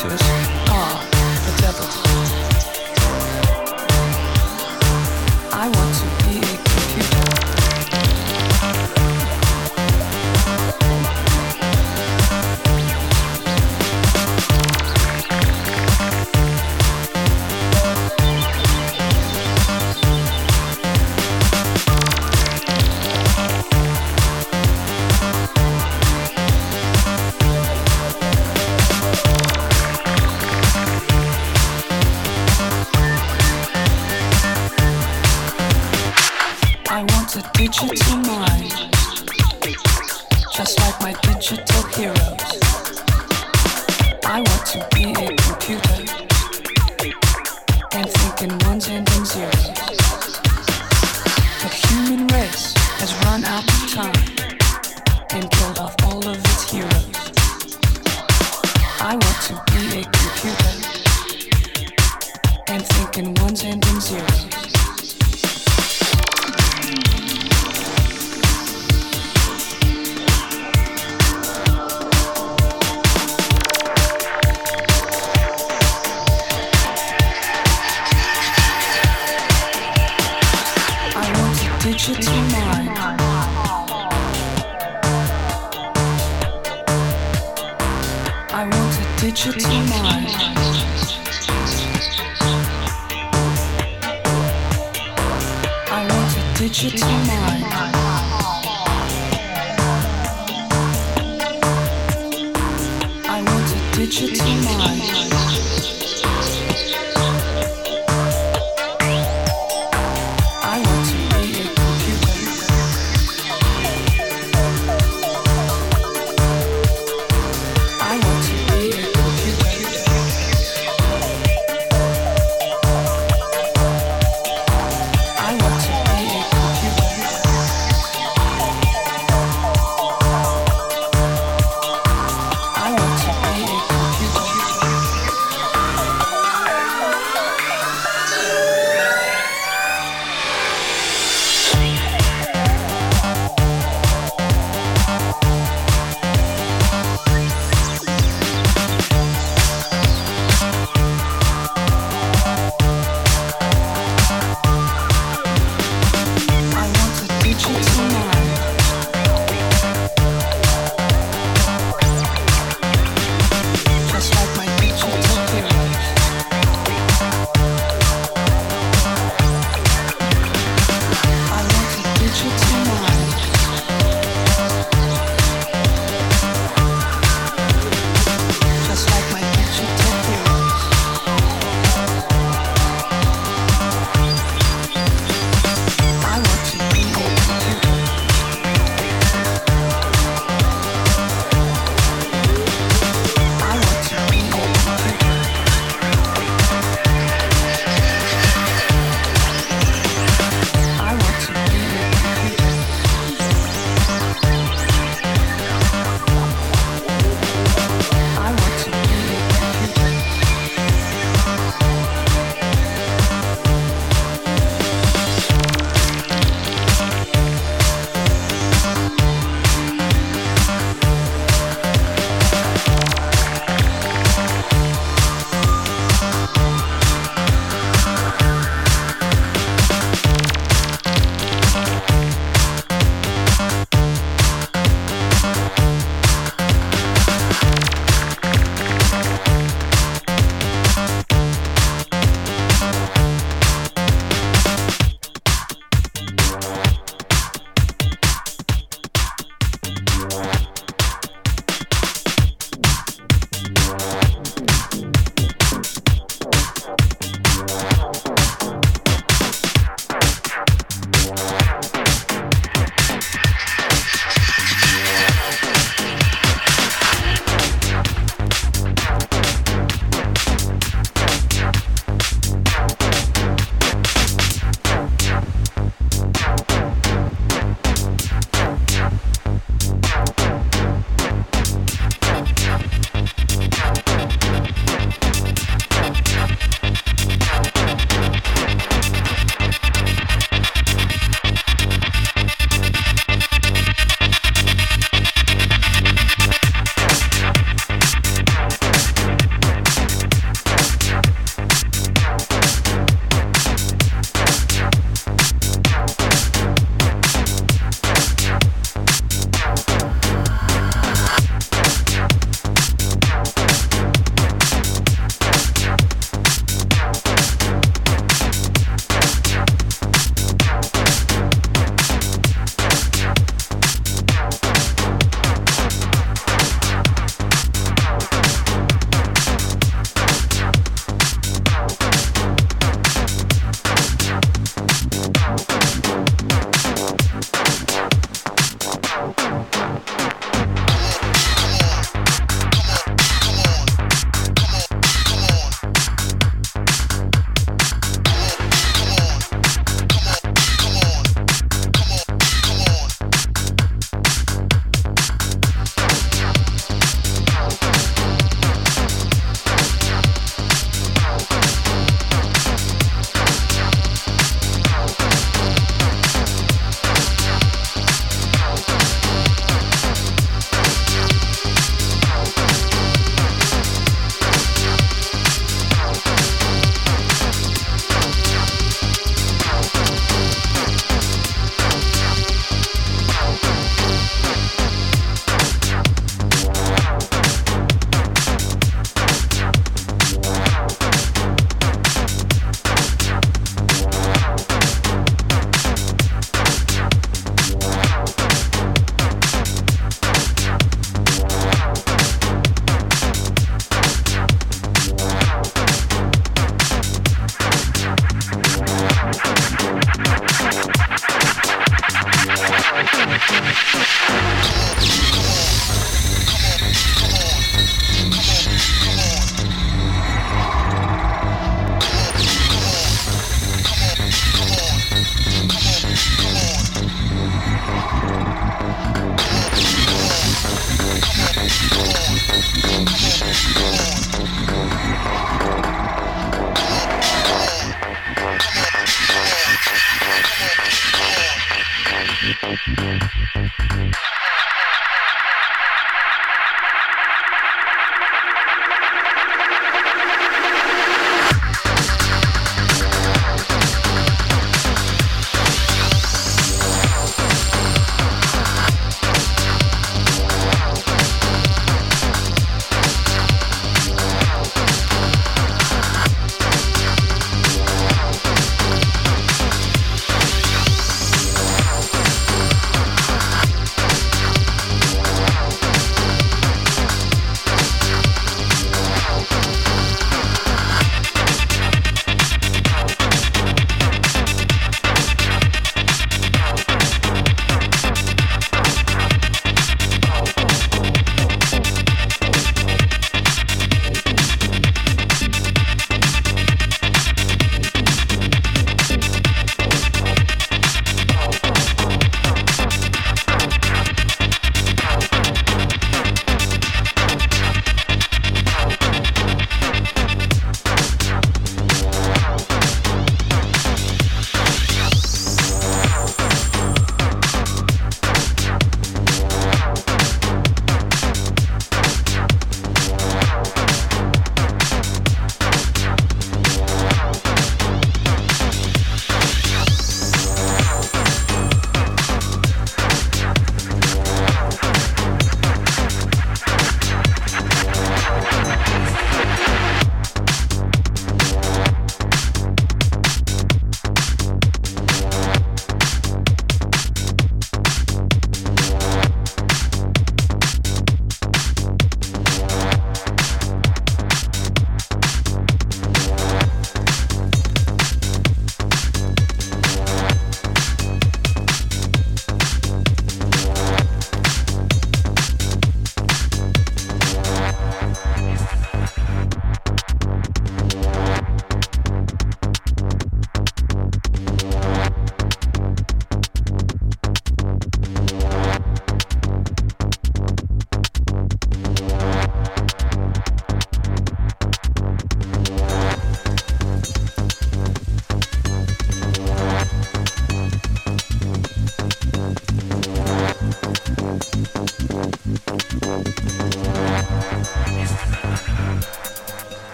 Computers are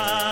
Krishna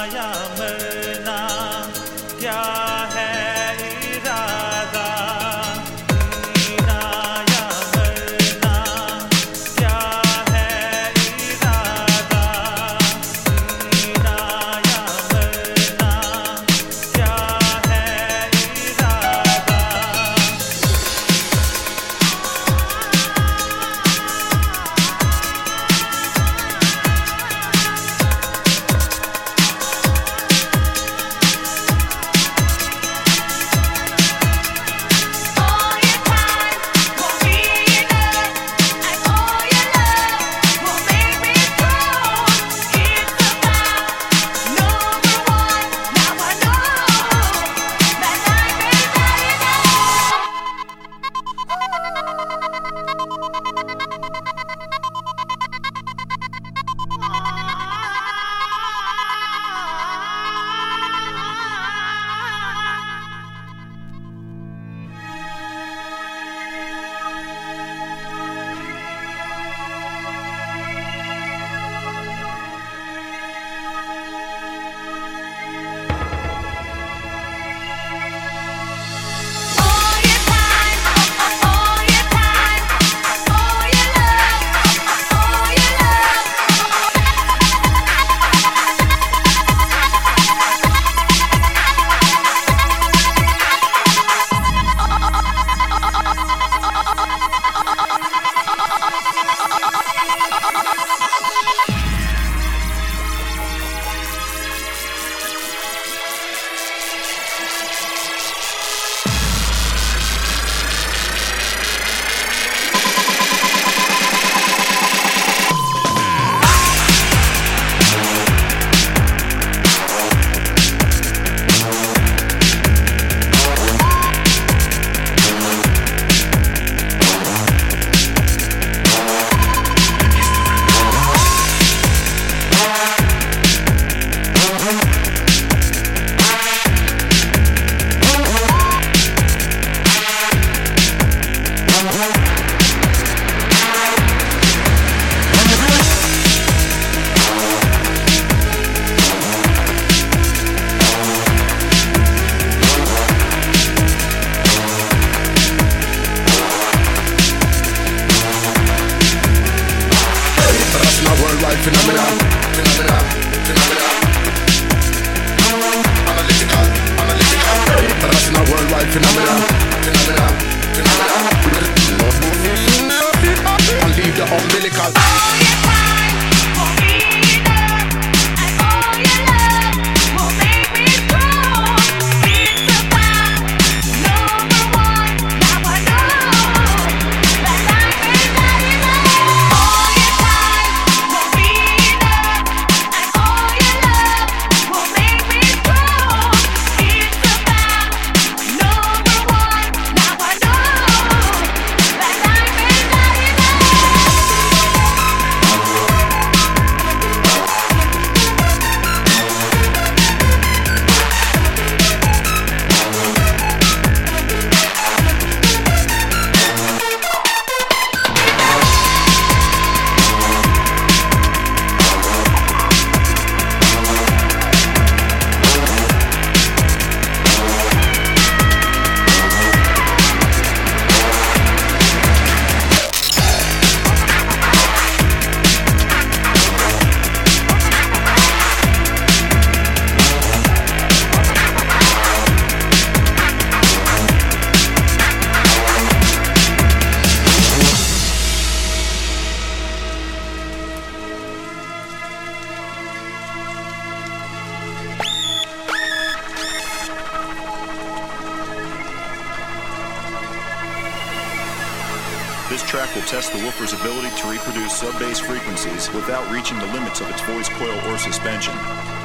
test the woofer's ability to reproduce sub-bass frequencies without reaching the limits of its voice coil or suspension.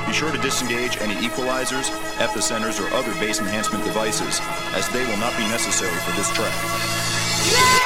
Be sure to disengage any equalizers, epicenters, or other bass enhancement devices, as they will not be necessary for this track. Yeah.